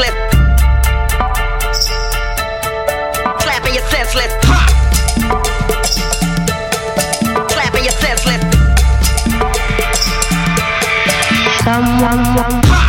senseless. Slapping you senseless. Slapping you senseless. Someone.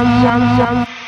jump, jump, jump.